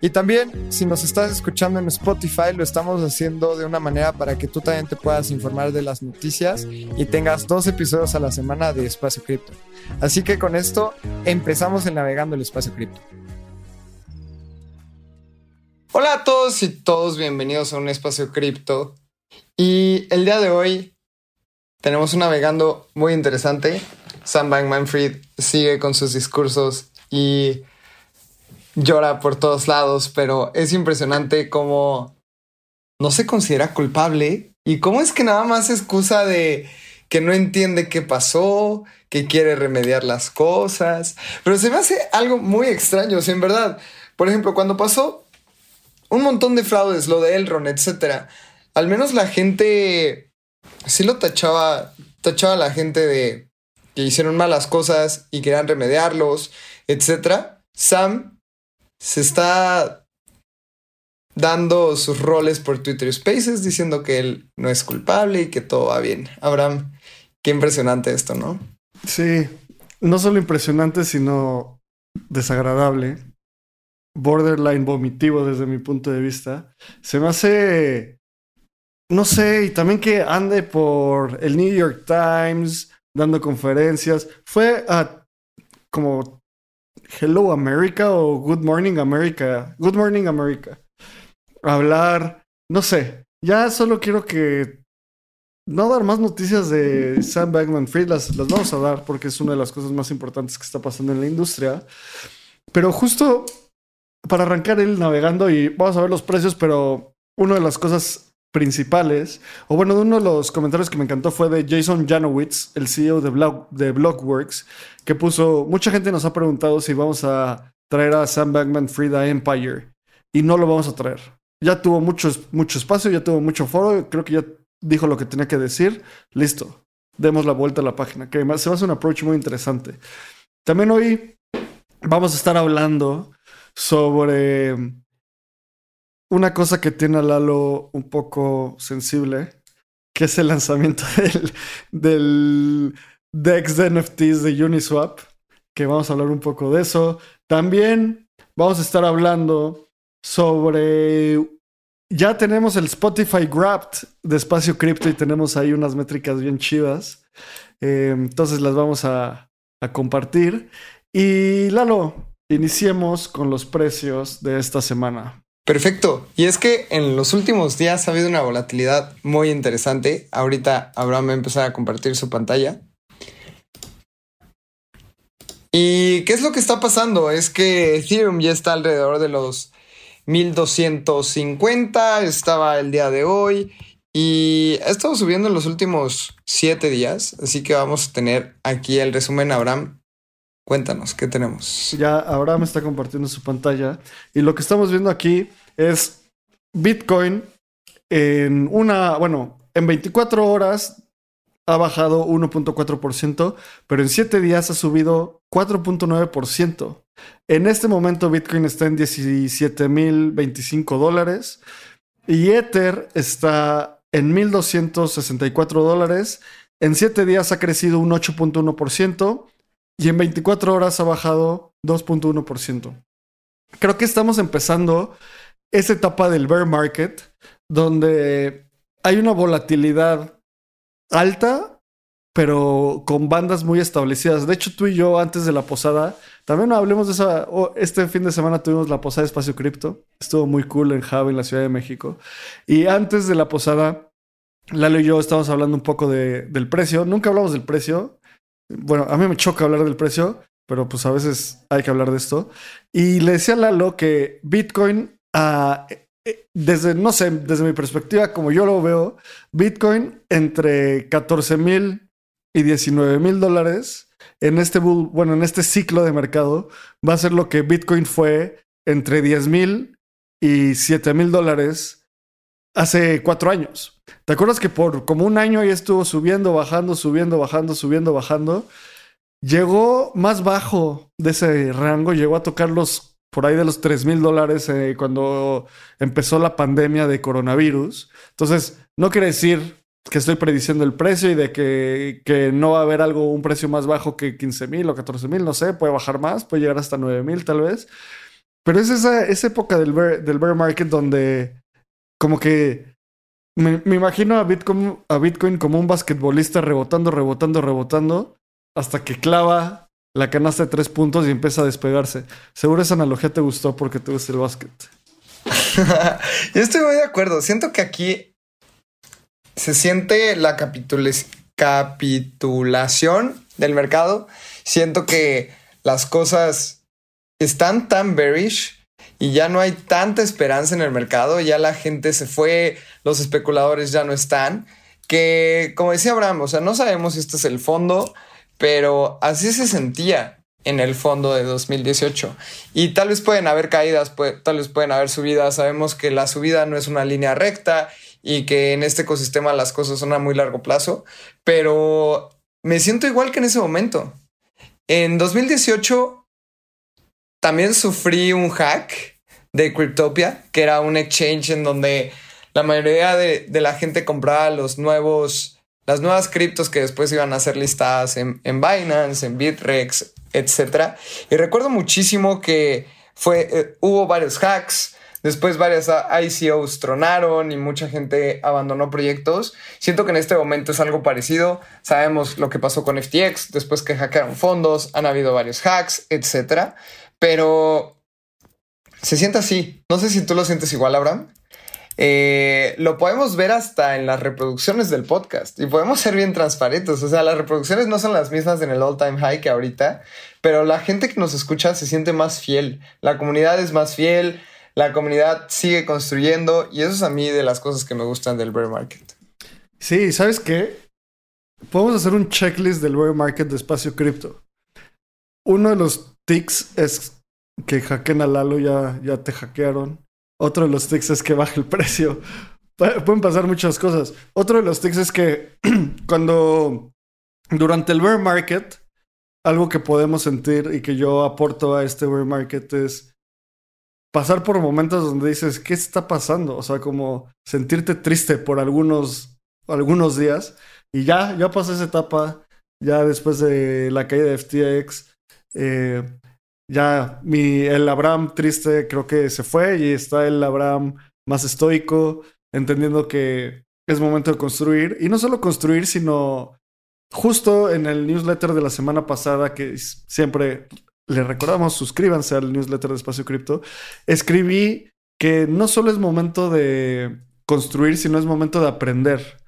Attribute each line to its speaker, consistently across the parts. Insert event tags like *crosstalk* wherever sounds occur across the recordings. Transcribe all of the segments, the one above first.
Speaker 1: Y también, si nos estás escuchando en Spotify, lo estamos haciendo de una manera para que tú también te puedas informar de las noticias y tengas dos episodios a la semana de Espacio Cripto. Así que con esto empezamos el Navegando el Espacio Cripto. Hola a todos y todos, bienvenidos a un Espacio Cripto. Y el día de hoy tenemos un navegando muy interesante. Sam Bankman-Fried sigue con sus discursos y llora por todos lados, pero es impresionante cómo no se considera culpable y cómo es que nada más excusa de que no entiende qué pasó, que quiere remediar las cosas, pero se me hace algo muy extraño, si en verdad, por ejemplo, cuando pasó un montón de fraudes, lo de Elron, etcétera, al menos la gente sí lo tachaba, tachaba a la gente de que hicieron malas cosas y querían remediarlos, etcétera. Sam se está dando sus roles por Twitter Spaces diciendo que él no es culpable y que todo va bien. Abraham, qué impresionante esto, ¿no?
Speaker 2: Sí, no solo impresionante, sino desagradable. Borderline vomitivo desde mi punto de vista. Se me hace, no sé, y también que ande por el New York Times dando conferencias. Fue a como Hello America o Good Morning America. Good Morning America. Hablar, no sé. Ya solo quiero que no dar más noticias de Sam Bankman Fried, las, las vamos a dar porque es una de las cosas más importantes que está pasando en la industria. Pero justo para arrancar el navegando y vamos a ver los precios, pero una de las cosas principales, o bueno, uno de los comentarios que me encantó fue de Jason Janowitz, el CEO de, de Blockworks, que puso, mucha gente nos ha preguntado si vamos a traer a Sam Bankman Fried a Empire, y no lo vamos a traer. Ya tuvo mucho, mucho espacio, ya tuvo mucho foro, creo que ya dijo lo que tenía que decir, listo, demos la vuelta a la página, que además se va a hacer un approach muy interesante. También hoy vamos a estar hablando sobre una cosa que tiene a Lalo un poco sensible, que es el lanzamiento *laughs* del, DEX de NFTs de Uniswap, que vamos a hablar un poco de eso. También vamos a estar hablando sobre... Ya tenemos el Spotify Grabbed de Espacio Cripto y tenemos ahí unas métricas bien chivas. Eh, entonces las vamos a, a compartir. Y Lalo, iniciemos con los precios de esta semana.
Speaker 1: Perfecto. Y es que en los últimos días ha habido una volatilidad muy interesante. Ahorita Abraham va a empezar a compartir su pantalla. ¿Y qué es lo que está pasando? Es que Ethereum ya está alrededor de los 1250, estaba el día de hoy y ha estado subiendo en los últimos 7 días. Así que vamos a tener aquí el resumen, Abraham. Cuéntanos, ¿qué tenemos?
Speaker 2: Ya Abraham está compartiendo su pantalla y lo que estamos viendo aquí es Bitcoin en una, bueno, en 24 horas ha bajado 1.4%, pero en 7 días ha subido 4.9%. En este momento Bitcoin está en 17.025 dólares y Ether está en 1.264 dólares. En 7 días ha crecido un 8.1% y en 24 horas ha bajado 2.1%. Creo que estamos empezando esa etapa del bear market donde hay una volatilidad alta, pero con bandas muy establecidas. De hecho, tú y yo antes de la posada, también hablemos de esa. este fin de semana tuvimos la posada de Espacio Cripto. Estuvo muy cool en Java, en la Ciudad de México. Y antes de la posada, Lalo y yo estábamos hablando un poco de, del precio. Nunca hablamos del precio. Bueno, a mí me choca hablar del precio, pero pues a veces hay que hablar de esto. Y le decía a Lalo que Bitcoin eh, desde, no sé, desde mi perspectiva, como yo lo veo, Bitcoin entre 14 mil y 19 mil dólares en este bueno, en este ciclo de mercado va a ser lo que Bitcoin fue entre 10 mil y 7 mil dólares hace cuatro años. ¿Te acuerdas que por como un año ahí estuvo subiendo, bajando, subiendo, bajando, subiendo, bajando? Llegó más bajo de ese rango, llegó a tocar los por ahí de los 3 mil dólares eh, cuando empezó la pandemia de coronavirus. Entonces, no quiere decir que estoy prediciendo el precio y de que, que no va a haber algo, un precio más bajo que 15 mil o 14 mil, no sé, puede bajar más, puede llegar hasta 9 mil tal vez. Pero es esa, esa época del bear, del bear market donde como que me, me imagino a Bitcoin, como un basquetbolista rebotando, rebotando, rebotando, hasta que clava la canasta de tres puntos y empieza a despegarse. Seguro esa analogía te gustó porque te gusta el básquet. *laughs*
Speaker 1: Yo estoy muy de acuerdo. Siento que aquí se siente la capitulación del mercado. Siento que las cosas están tan bearish y ya no hay tanta esperanza en el mercado. Ya la gente se fue, los especuladores ya no están. Que, como decía Abraham, o sea, no sabemos si este es el fondo, pero así se sentía en el fondo de 2018. Y tal vez pueden haber caídas, tal vez pueden haber subidas. Sabemos que la subida no es una línea recta y que en este ecosistema las cosas son a muy largo plazo, pero me siento igual que en ese momento. En 2018 también sufrí un hack de Cryptopia, que era un exchange en donde la mayoría de, la gente compraba los nuevos, las nuevas criptos que después iban a ser listadas en, en Binance, en Bitrex, etc. Y recuerdo muchísimo que fue, eh, hubo varios hacks, Después varias ICOs tronaron y mucha gente abandonó proyectos. Siento que en este momento es algo parecido. Sabemos lo que pasó con FTX, después que hackearon fondos, han habido varios hacks, etc. Pero se siente así. No sé si tú lo sientes igual, Abraham. Eh, lo podemos ver hasta en las reproducciones del podcast y podemos ser bien transparentes. O sea, las reproducciones no son las mismas en el all time high que ahorita, pero la gente que nos escucha se siente más fiel. La comunidad es más fiel la comunidad sigue construyendo y eso es a mí de las cosas que me gustan del bear market.
Speaker 2: Sí, ¿sabes qué? Podemos hacer un checklist del bear market de espacio cripto. Uno de los tics es que hackeen a Lalo, ya, ya te hackearon. Otro de los tics es que baje el *laughs* precio. Pueden pasar muchas cosas. Otro de los tics es que *clears throat* cuando durante el bear market, algo que podemos sentir y que yo aporto a este bear market es pasar por momentos donde dices, ¿qué está pasando? O sea, como sentirte triste por algunos, algunos días. Y ya, ya pasé esa etapa, ya después de la caída de FTX. Eh, ya el Abraham triste creo que se fue y está el Abraham más estoico, entendiendo que es momento de construir. Y no solo construir, sino justo en el newsletter de la semana pasada, que siempre les recordamos, suscríbanse al newsletter de Espacio Cripto. Escribí que no solo es momento de construir, sino es momento de aprender.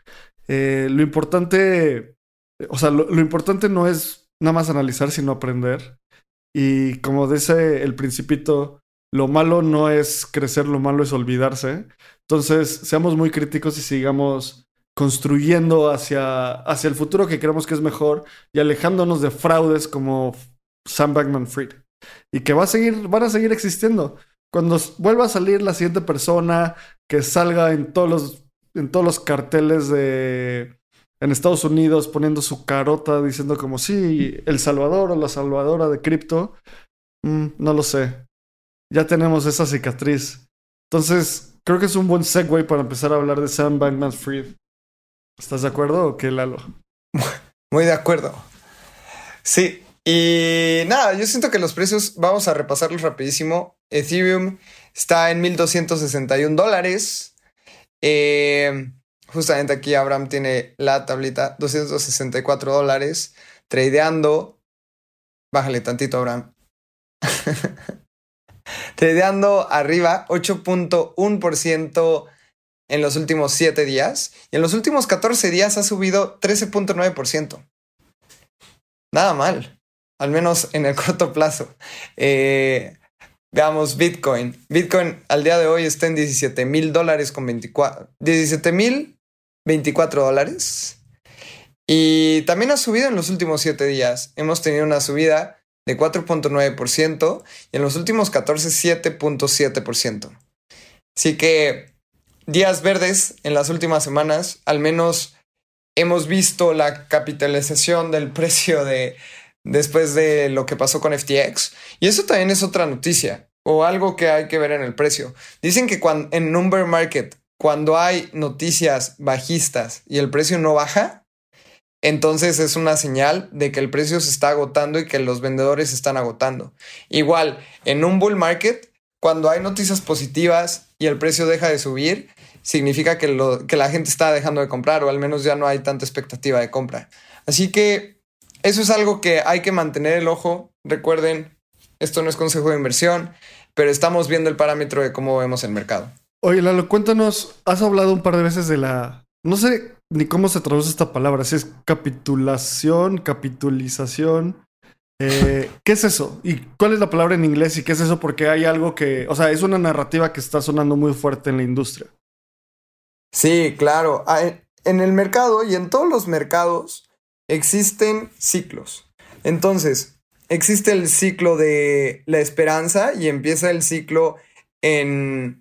Speaker 2: Eh, lo importante, o sea, lo, importante no es nada más analizar, sino aprender. Y como dice el principito, lo malo no es crecer, lo malo es olvidarse. Entonces, seamos muy críticos y sigamos construyendo hacia, hacia el futuro que creemos que es mejor y alejándonos de fraudes como Sam Bankman Fried. Y que va a seguir, van a seguir existiendo. Cuando vuelva a salir la siguiente persona que salga en todos los, en todos los carteles de en Estados Unidos poniendo su carota diciendo como sí, El Salvador o la salvadora de cripto, mm, no lo sé. Ya tenemos esa cicatriz. Entonces, creo que es un buen segue para empezar a hablar de Sam Bankman Fried. ¿Estás de acuerdo o qué, Lalo? *laughs*
Speaker 1: Muy de acuerdo. Sí, y nada, yo siento que los precios, vamos a repasarlos rapidísimo. Ethereum está en 1261 dólares. Eh, justamente aquí Abraham tiene la tablita, 264 dólares. Tradeando. Bájale tantito, Abraham. *laughs* Tradeando arriba 8.1% en los últimos 7 días. Y en los últimos 14 días ha subido 13.9%. Nada mal al menos en el *laughs* corto plazo. Eh, veamos Bitcoin. Bitcoin al día de hoy está en 17 mil dólares con 24. 17 mil 24 dólares. Y también ha subido en los últimos 7 días. Hemos tenido una subida de 4.9% y en los últimos 14 7.7%. Así que días verdes en las últimas semanas. Al menos hemos visto la capitalización del *laughs* precio de después de lo que pasó con FTX. Y eso también es otra noticia o algo que hay que ver en el precio. Dicen que cuando, en un bear market, cuando hay noticias bajistas y el precio no baja, entonces es una señal de que el precio se está agotando y que los vendedores se están agotando. Igual, en un bull market, cuando hay noticias positivas y el precio deja de subir, significa que, que la gente está dejando de comprar o al menos ya no hay tanta expectativa de compra. Así que eso es algo que hay que mantener el ojo. Recuerden, esto no es consejo de inversión, pero estamos viendo el parámetro de cómo vemos el mercado.
Speaker 2: Oye, Lalo, cuéntanos, has hablado un par de veces de la... No sé ni cómo se traduce esta palabra, si es capitulación, capitulización. Eh, *laughs* ¿Qué es eso? ¿Y cuál es la palabra en inglés? ¿Y qué es eso? Porque hay algo que, o sea, es una narrativa que está sonando muy fuerte en la industria.
Speaker 1: Sí, claro. Ah, en el mercado y en todos los mercados existen ciclos. Entonces, existe el ciclo de la esperanza y empieza el ciclo en...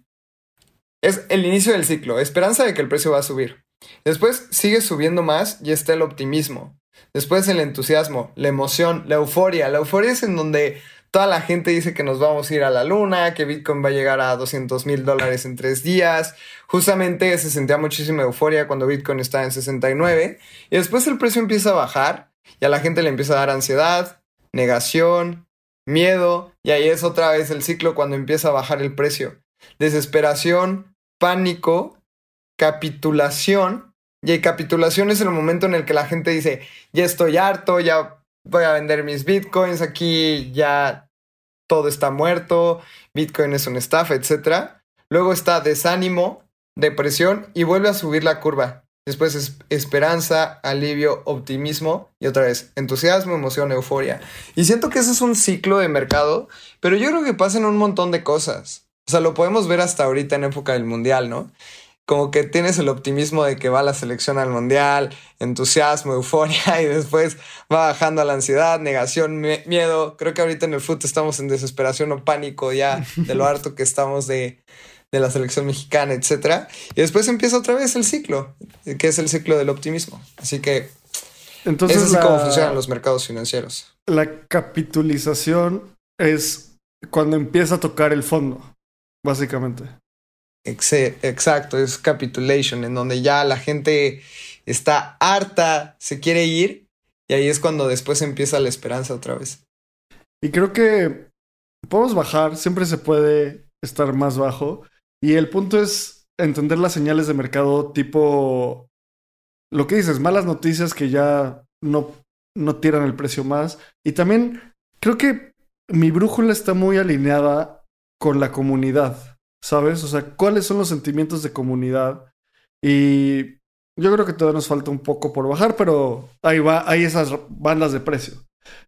Speaker 1: Es el inicio del ciclo, esperanza de que el precio va a subir. Después sigue subiendo más y está el optimismo. Después el entusiasmo, la emoción, la euforia. La euforia es en donde toda la gente dice que nos vamos a ir a la luna, que Bitcoin va a llegar a 200 mil dólares en tres días. Justamente se sentía muchísima euforia cuando Bitcoin estaba en 69. Y después el precio empieza a bajar y a la gente le empieza a dar ansiedad, negación, miedo. Y ahí es otra vez el ciclo cuando empieza a bajar el precio. Desesperación, pánico, capitulación. Y capitulación es el momento en el que la gente dice, ya estoy harto, ya voy a vender mis bitcoins, aquí ya todo está muerto, bitcoin es un estafa, etc. Luego está desánimo, depresión y vuelve a subir la curva. Después es esperanza, alivio, optimismo y otra vez entusiasmo, emoción, euforia. Y siento que ese es un ciclo de mercado, pero yo creo que pasan un montón de cosas. O sea, lo podemos ver hasta ahorita en época del mundial, ¿no? como que tienes el optimismo de que va la selección al mundial, entusiasmo, euforia *laughs* y después va bajando a la ansiedad, negación, miedo. Creo que ahorita en el fútbol estamos en desesperación o pánico ya de lo harto que estamos de, la selección mexicana, etc. Y después empieza otra vez el ciclo, que es el ciclo del optimismo. Así que Entonces es así como funcionan los mercados financieros.
Speaker 2: La capitalización es cuando empieza a tocar el fondo, básicamente.
Speaker 1: Exacto, es capitulation, en donde ya la gente está harta, se quiere ir, y ahí es cuando después empieza la esperanza otra vez.
Speaker 2: Y creo que podemos bajar, siempre se puede estar más bajo, y el punto es entender las señales de mercado tipo lo que dices, malas noticias que ya no, no tiran el precio más. Y también creo que mi brújula está muy alineada con la comunidad. ¿sabes? O sea, ¿cuáles son los sentimientos de comunidad? Y yo creo que todavía nos falta un poco por bajar, pero ahí va, hay esas bandas de precio.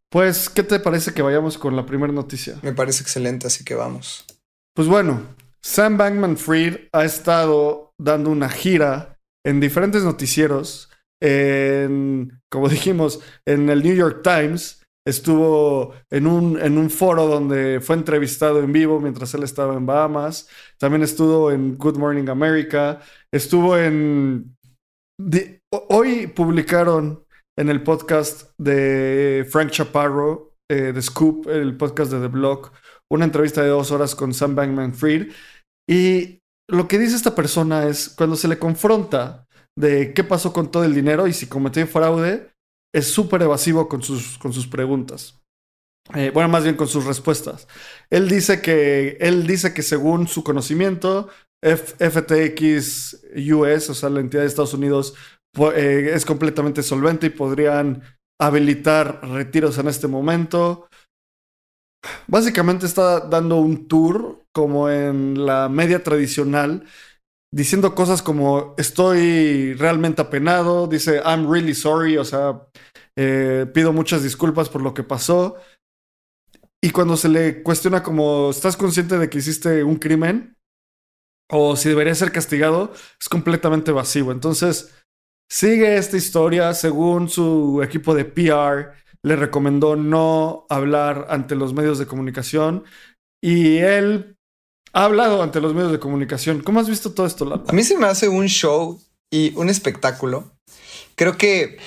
Speaker 2: Pues, ¿qué te parece que vayamos con la primera noticia?
Speaker 1: Me parece excelente, así que vamos.
Speaker 2: Pues bueno, Sam Bankman Fried ha estado dando una gira en diferentes noticieros, en, como *laughs* dijimos, en el New York Times, Estuvo en un, en un foro donde fue entrevistado en vivo mientras él estaba en Bahamas. También estuvo en Good Morning America. Estuvo en... hoy publicaron en el podcast de Frank Chaparro, eh, de Scoop, el podcast de The Block, una entrevista de dos horas con Sam Bankman Fried. Y lo que dice esta persona es, cuando se le confronta de qué pasó con todo el dinero y si cometió fraude, es súper evasivo con sus, con sus preguntas. Eh, bueno, más bien con sus respuestas. Él dice que, él dice que según su conocimiento, FTX US, o sea, la entidad de Estados Unidos, eh, es completamente solvente y podrían habilitar retiros en este momento. Básicamente está dando un tour como en la media tradicional diciendo cosas como estoy realmente apenado, dice I'm really sorry, o sea, eh, pido muchas disculpas por lo que pasó. Y cuando se le cuestiona como, ¿estás consciente de que hiciste un crimen? O si debería ser castigado, es completamente vacío. Entonces, sigue esta historia según su equipo de PR. Le recomendó no hablar ante los medios de comunicación. Y él ha hablado ante los medios de comunicación. ¿Cómo has visto todo esto, Lalo?
Speaker 1: A mí se me hace un show y un espectáculo. Creo que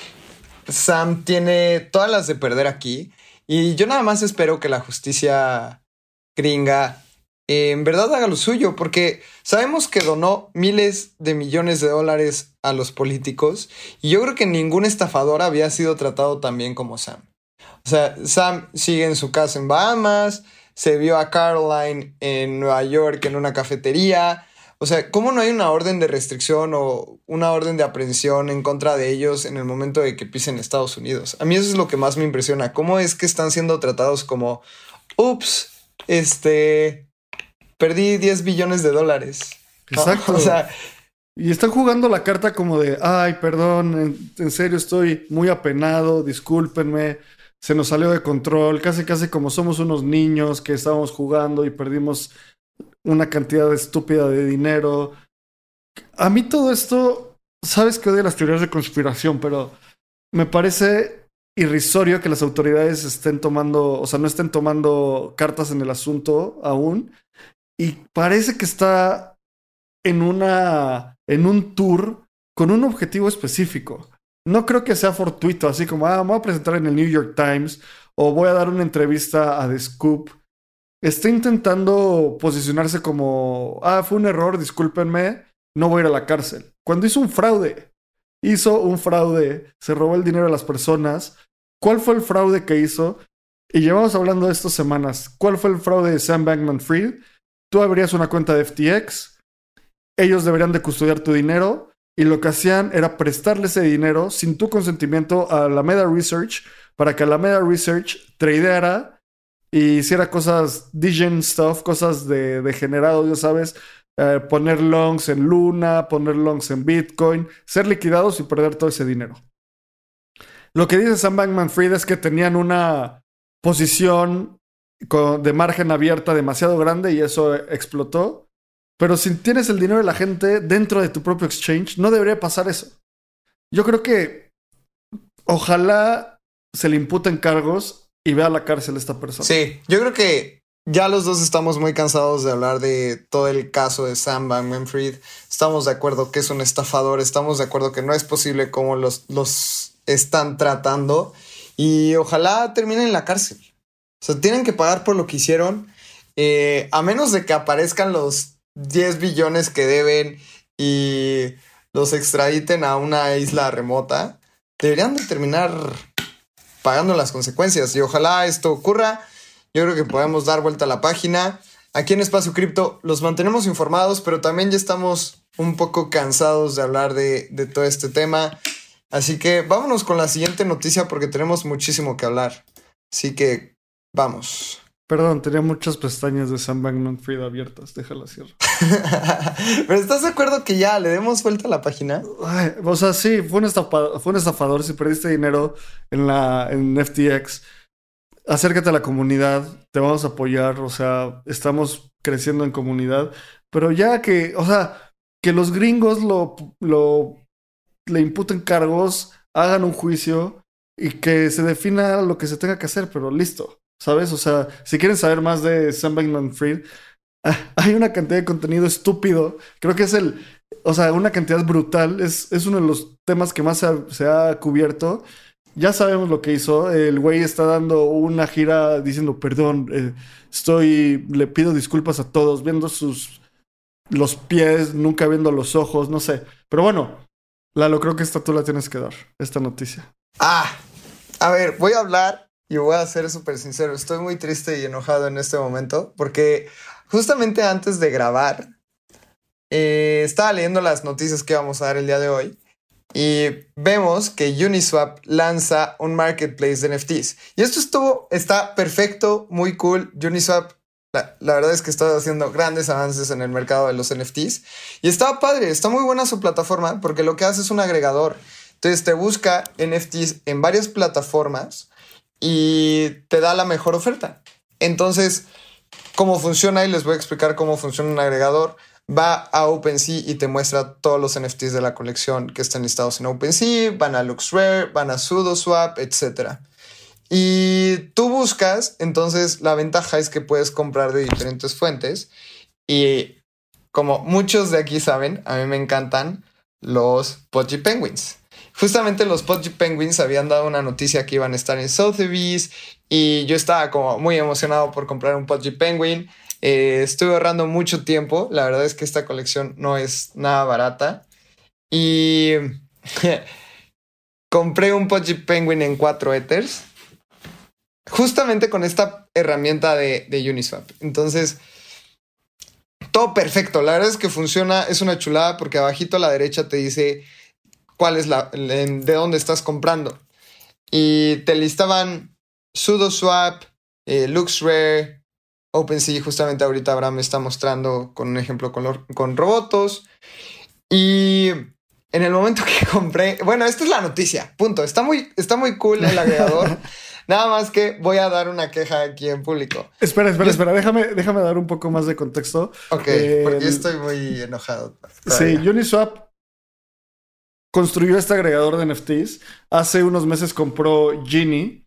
Speaker 1: Sam tiene todas las de perder aquí y yo nada más espero que la justicia gringa eh, en verdad haga lo suyo, porque sabemos que donó miles de millones de dólares a los políticos y yo creo que ningún estafador había sido tratado tan bien como Sam. O sea, Sam sigue en su casa en Bahamas, se vio a Caroline en Nueva York en una cafetería. O sea, ¿cómo no hay una orden de restricción o una orden de aprehensión en contra de ellos en el momento de que pisen Estados Unidos? A mí eso es lo que más me impresiona. ¿Cómo es que están siendo tratados como, ups, este, perdí 10 billones de dólares? *laughs*
Speaker 2: Exacto. O sea, y están jugando la carta como de, ay, perdón, en, serio estoy muy apenado, discúlpenme, se nos salió de control, casi casi como somos unos niños que estábamos jugando y perdimos una cantidad estúpida de dinero. A mí todo esto, sabes que odio las teorías de conspiración, pero me parece irrisorio que las autoridades estén tomando, o sea, no estén tomando cartas en el asunto aún. Y parece que está en una en un tour con un objetivo específico. No creo que sea fortuito, así como, ah, me voy a presentar en el New York Times o voy a dar una entrevista a The Scoop. Está intentando posicionarse como, ah, fue un error, discúlpenme, no voy a ir a la cárcel. Cuando hizo un fraude, hizo un fraude, se robó el dinero de las personas. ¿Cuál fue el fraude que hizo? Y llevamos hablando de estas semanas. ¿Cuál fue el fraude de Sam Bankman Fried? Tú abrías una cuenta de FTX, ellos deberían de custodiar tu dinero y lo que hacían era prestarle ese dinero sin tu consentimiento a la Meta Research para que la Meta Research tradeara y hiciera cosas degen stuff, cosas de degenerado, ya sabes, eh, poner longs en Luna, poner longs en Bitcoin, ser liquidados y perder todo ese dinero. Lo que dice Sam Bankman Fried es que tenían una posición de margen abierta demasiado grande y eso explotó pero si tienes el dinero de la gente dentro de tu propio exchange, no debería pasar eso. Yo creo que ojalá se le imputen cargos y vea la cárcel a esta persona.
Speaker 1: Sí, yo creo que ya los dos estamos muy cansados de hablar de todo el caso de Sam Bankman Fried. Estamos de acuerdo que es un estafador, estamos de acuerdo que no es posible cómo los, los están tratando y ojalá terminen en la cárcel. O sea, tienen que pagar por lo que hicieron. Eh, a menos de que aparezcan los 10 billones que deben y los extraditen a una isla remota, deberían de terminar pagando las consecuencias. Y ojalá esto ocurra. Yo creo que podemos dar vuelta a la página. Aquí en Espacio Cripto los mantenemos informados, pero también ya estamos un poco cansados de hablar de, de todo este tema. Así que vámonos con la siguiente noticia porque tenemos muchísimo que hablar. Así que vamos.
Speaker 2: Perdón, tenía muchas pestañas de Sam Bankman Fried abiertas. Déjala cierro. *laughs*
Speaker 1: Pero ¿estás de acuerdo que ya le demos vuelta a la página?
Speaker 2: o sea, sí, fue un, estafador, fue un estafador. Si perdiste dinero en, la, en FTX, acércate a la comunidad. Te vamos a apoyar. O sea, estamos creciendo en comunidad. Pero ya que, o sea, que los gringos lo, lo le imputen cargos, hagan un juicio y que se defina lo que se tenga que hacer, pero listo. ¿Sabes? O sea, si quieren saber más de Sam Bankman Fried, ah, hay una cantidad de contenido estúpido. Creo que es el, o sea, una cantidad brutal. Es, es uno de los temas que más se ha, cubierto. Ya sabemos lo que hizo. El güey está dando una gira diciendo, perdón, eh, estoy, le pido disculpas a todos, viendo sus, los pies, nunca viendo los ojos, no sé. Pero bueno, Lalo, creo que esta tú la tienes que dar, esta noticia.
Speaker 1: Ah, a ver, voy a hablar y voy a ser súper sincero, estoy muy triste y enojado en este momento porque justamente antes de grabar eh, estaba leyendo las noticias que vamos a dar el día de hoy y vemos que Uniswap lanza un marketplace de NFTs. Y esto estuvo, está perfecto, muy cool. Uniswap, la, la, verdad es que está haciendo grandes avances en el mercado de los NFTs. Y está padre, está muy buena su plataforma porque lo que hace es un agregador. Entonces te busca NFTs en varias plataformas y te da la mejor oferta. Entonces, ¿cómo funciona? Y les voy a explicar cómo funciona un agregador. Va a OpenSea y te muestra todos los NFTs de la colección que están listados en OpenSea, van a LuxRare, van a SudoSwap, etc. Y tú buscas, entonces la ventaja es que puedes comprar de diferentes fuentes Y como muchos de aquí saben, a mí me encantan los Pudgy Penguins. Justamente los Pudgy Penguins habían dado una noticia que iban a estar en Sotheby's y yo estaba como muy emocionado por comprar un Pudgy Penguin. Eh, estuve ahorrando mucho tiempo. La verdad es que esta colección no es nada barata. Y *laughs* compré un Pudgy Penguin en 4 Ethers. Justamente con esta herramienta de, de Uniswap. Entonces, todo perfecto. La verdad es que funciona, es una chulada porque abajito a la derecha te dice cuál es la, de dónde estás comprando. Y te listaban SudoSwap, eh, LuxRare, OpenSea, justamente ahorita Abraham me está mostrando con un ejemplo con, con robotos. Y en el momento que *laughs* compré, bueno, esta es la noticia, punto. Está muy, está muy cool el agregador. *laughs* Nada más que voy a dar una queja aquí en público.
Speaker 2: Espera, espera, espera. Déjame, déjame dar un poco más de contexto.
Speaker 1: Ok, porque estoy muy enojado.
Speaker 2: Sí, Uniswap construyó este agregador de NFTs. Hace unos meses compró Genie.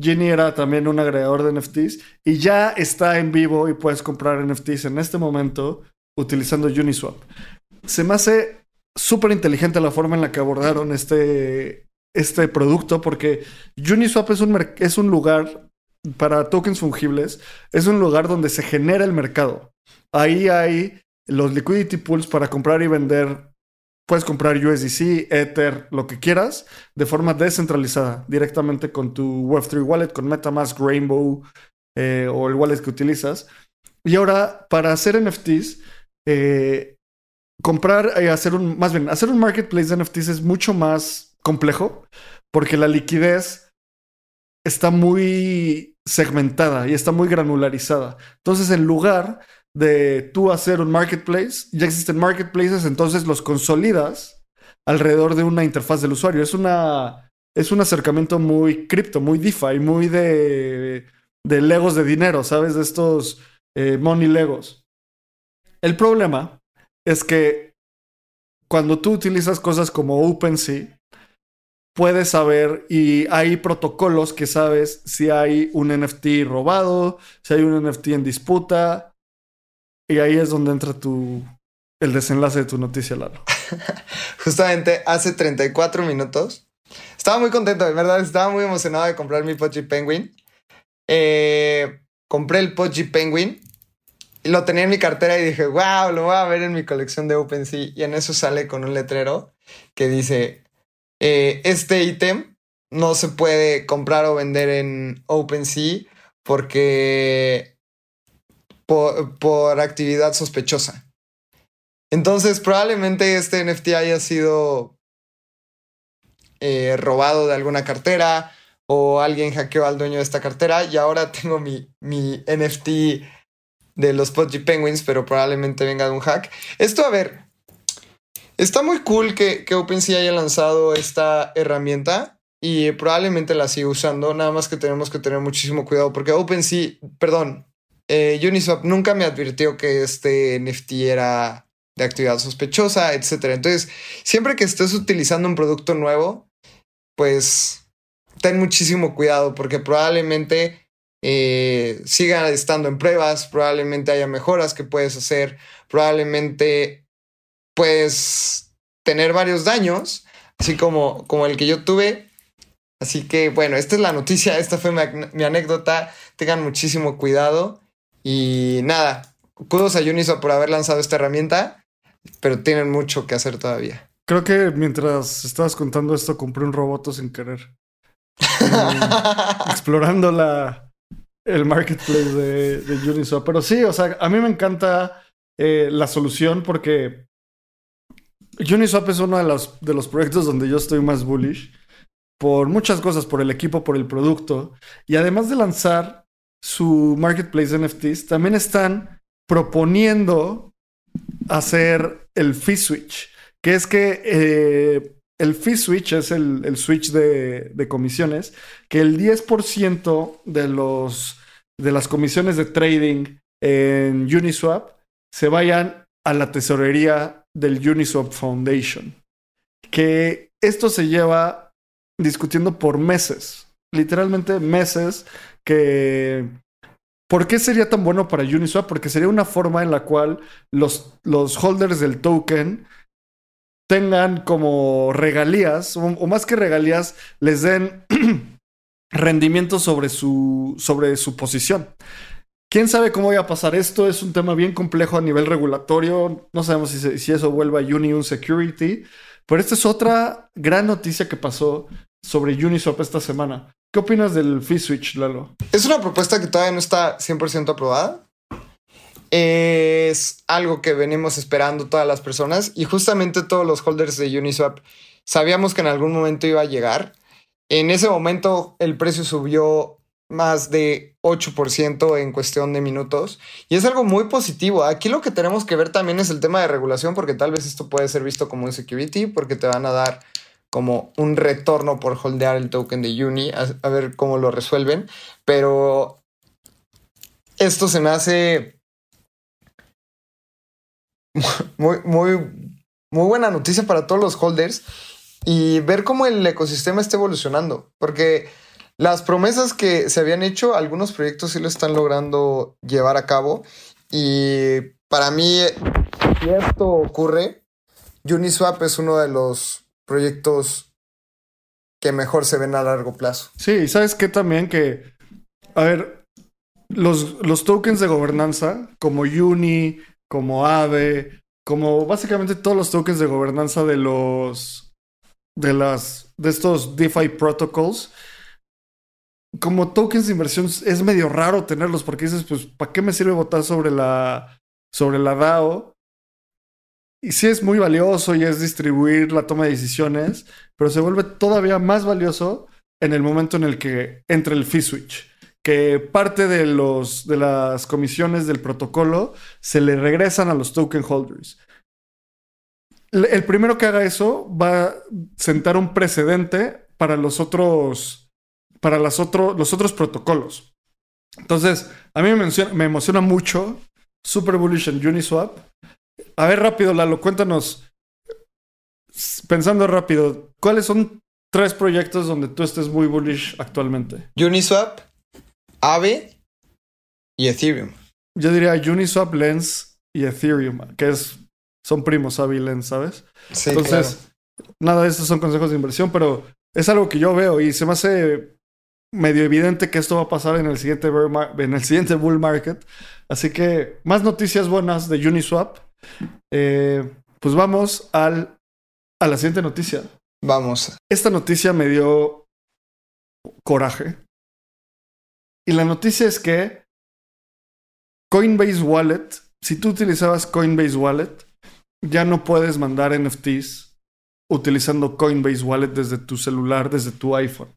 Speaker 2: Genie era también un agregador de NFTs y ya está en vivo y puedes comprar NFTs en este momento utilizando Uniswap. Se me hace súper inteligente la forma en la que abordaron este, este producto porque Uniswap es un, es un lugar para tokens fungibles, es un lugar donde se genera el mercado. Ahí hay los liquidity pools para comprar y vender. Puedes comprar USDC, Ether, lo que quieras, de forma descentralizada, directamente con tu Web3 wallet, con MetaMask, Rainbow eh, o el wallet que utilizas. Y ahora, para hacer NFTs, eh, comprar y hacer un, más bien, hacer un marketplace de NFTs es mucho más complejo porque la liquidez está muy segmentada y está muy granularizada. Entonces, en lugar de tú hacer un marketplace, ya existen marketplaces, entonces los consolidas alrededor de una interfaz del usuario. Es una es un acercamiento muy cripto, muy DeFi, muy de, de legos de dinero, ¿sabes? De estos eh, money legos. El problema es que cuando tú utilizas cosas como OpenSea, puedes saber y hay protocolos que sabes si hay un NFT robado, si hay un NFT en disputa. Y ahí es donde entra tu el desenlace de tu noticia, Lalo. *laughs*
Speaker 1: Justamente hace 34 minutos. Estaba muy contento, de verdad. Estaba muy emocionado de comprar mi Pudgy Penguin. Eh, compré el Pudgy Penguin. Y lo tenía en mi cartera y dije, wow, lo voy a ver en mi colección de OpenSea. Y en eso sale con un letrero que dice eh, este ítem no se puede comprar o vender en OpenSea porque por, actividad sospechosa. Entonces probablemente este NFT haya sido eh, robado de alguna cartera o alguien hackeó al dueño de esta cartera y ahora tengo mi, mi NFT de los Pudgy Penguins, pero probablemente venga de un hack. Esto, a ver, Está muy cool que, que OpenSea haya lanzado esta herramienta y probablemente la siga usando, nada más que tenemos que tener muchísimo cuidado porque OpenSea, perdón, eh, Uniswap nunca me advirtió que este NFT era de actividad sospechosa, etc. Entonces, siempre que estés utilizando un producto nuevo, pues ten muchísimo cuidado porque probablemente eh, siga estando en pruebas, probablemente haya mejoras que puedes hacer, probablemente pues tener varios daños, así como, como el que yo tuve. Así que bueno, esta es la noticia, esta fue mi, anécdota. Tengan muchísimo cuidado y nada, kudos a Uniswap por haber lanzado esta herramienta, pero tienen mucho que hacer todavía.
Speaker 2: Creo que mientras estabas contando esto, compré un roboto sin querer. *laughs* explorando la, el marketplace de, de, Uniswap. Pero sí, o sea, a mí me encanta eh, la solución porque Uniswap es uno de los, de los proyectos donde yo estoy más bullish por muchas cosas, por el equipo, por el producto. Y además de lanzar su marketplace de NFTs, también están proponiendo hacer el fee switch, que es que eh, el fee switch es el, switch de, de, comisiones, que el 10% de, los, de las comisiones de trading en Uniswap se vayan a la tesorería del Uniswap Foundation. Que esto se lleva discutiendo por meses, literalmente meses, que ¿Por qué sería tan bueno para Uniswap? Porque sería una forma en la cual los, los holders del token tengan como regalías, o, más que regalías, les den *clears throat* rendimiento sobre su, sobre su posición. ¿Quién sabe cómo vaya a pasar esto? Es un tema bien complejo a nivel regulatorio. No sabemos si, si eso vuelva a Union Security. Pero esta es otra gran noticia que pasó sobre Uniswap esta semana. ¿Qué opinas del fee switch, Lalo?
Speaker 1: Es una propuesta que todavía no está 100% aprobada. Es algo que venimos esperando todas las personas y justamente todos los holders de Uniswap sabíamos que en algún momento iba a llegar. En ese momento el precio subió más de 8% en cuestión de minutos y es algo muy positivo. Aquí lo que tenemos que ver también es el tema de regulación porque tal vez esto puede ser visto como un security porque te van a dar como un retorno por holdear el token de Uni, a, a ver cómo lo resuelven, pero esto se me hace *laughs* muy, muy, muy buena noticia para todos los holders y ver cómo el ecosistema está evolucionando, porque las promesas que se habían hecho, algunos proyectos sí lo están logrando llevar a cabo y para mí, si esto ocurre, Uniswap es uno de los proyectos que mejor se ven a largo plazo.
Speaker 2: Sí, y sabes qué también que, a ver, los, los tokens de gobernanza, como Uni, como Aave, como básicamente todos los tokens de gobernanza de los, de las, de estos DeFi protocols, como tokens de inversión es medio raro tenerlos porque dices, pues, ¿para qué me sirve votar sobre la, sobre la DAO? Y sí es muy valioso y es distribuir la toma de decisiones, pero se vuelve todavía más valioso en el momento en el que entra el fee switch. Que parte de, los, de las comisiones del protocolo se le regresan a los token holders. El primero que haga eso va a sentar un precedente para los otros, para las los otros protocolos. Entonces, a mí me, me emociona mucho Super Bullish en Uniswap. A ver, rápido, Lalo, cuéntanos. Pensando rápido, ¿cuáles son tres proyectos donde tú estés muy bullish actualmente?
Speaker 1: Uniswap, Aave y Ethereum.
Speaker 2: Yo diría Uniswap, Lens y Ethereum, que es, son primos, Avi y Lens, ¿sabes?
Speaker 1: Sí,
Speaker 2: Entonces, nada de estos son consejos de inversión, pero es algo que yo veo y se me hace medio evidente que esto va a pasar en el siguiente, en el siguiente bull market. Así que más noticias buenas de Uniswap. Eh, pues vamos al, a la siguiente noticia.
Speaker 1: Vamos.
Speaker 2: Esta noticia me dio coraje. Y la noticia es que Coinbase Wallet, si tú utilizabas Coinbase Wallet, ya no puedes mandar NFTs utilizando Coinbase Wallet desde tu celular, desde tu iPhone.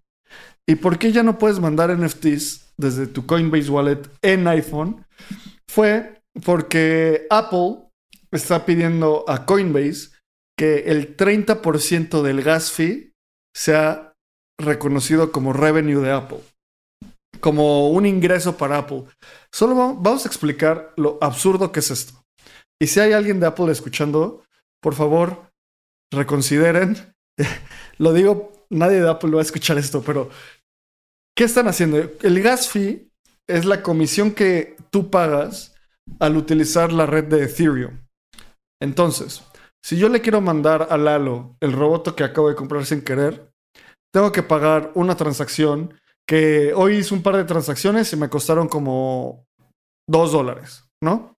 Speaker 2: ¿Y por qué ya no puedes mandar NFTs desde tu Coinbase Wallet en iPhone? Fue porque Apple está pidiendo a Coinbase que el 30% del gas fee sea reconocido como revenue de Apple, como un ingreso para Apple. Solo va- vamos a explicar lo absurdo que es esto. Y si hay alguien de Apple escuchando, por favor, reconsideren. *laughs* lo digo, nadie de Apple va a escuchar esto, pero ¿qué están haciendo? El gas fee es la comisión que tú pagas al utilizar la red de Ethereum. Entonces, si yo le quiero mandar a Lalo el robot que acabo de comprar sin querer, tengo que pagar una transacción que hoy hice un par de transacciones y me costaron como dos dólares, ¿no?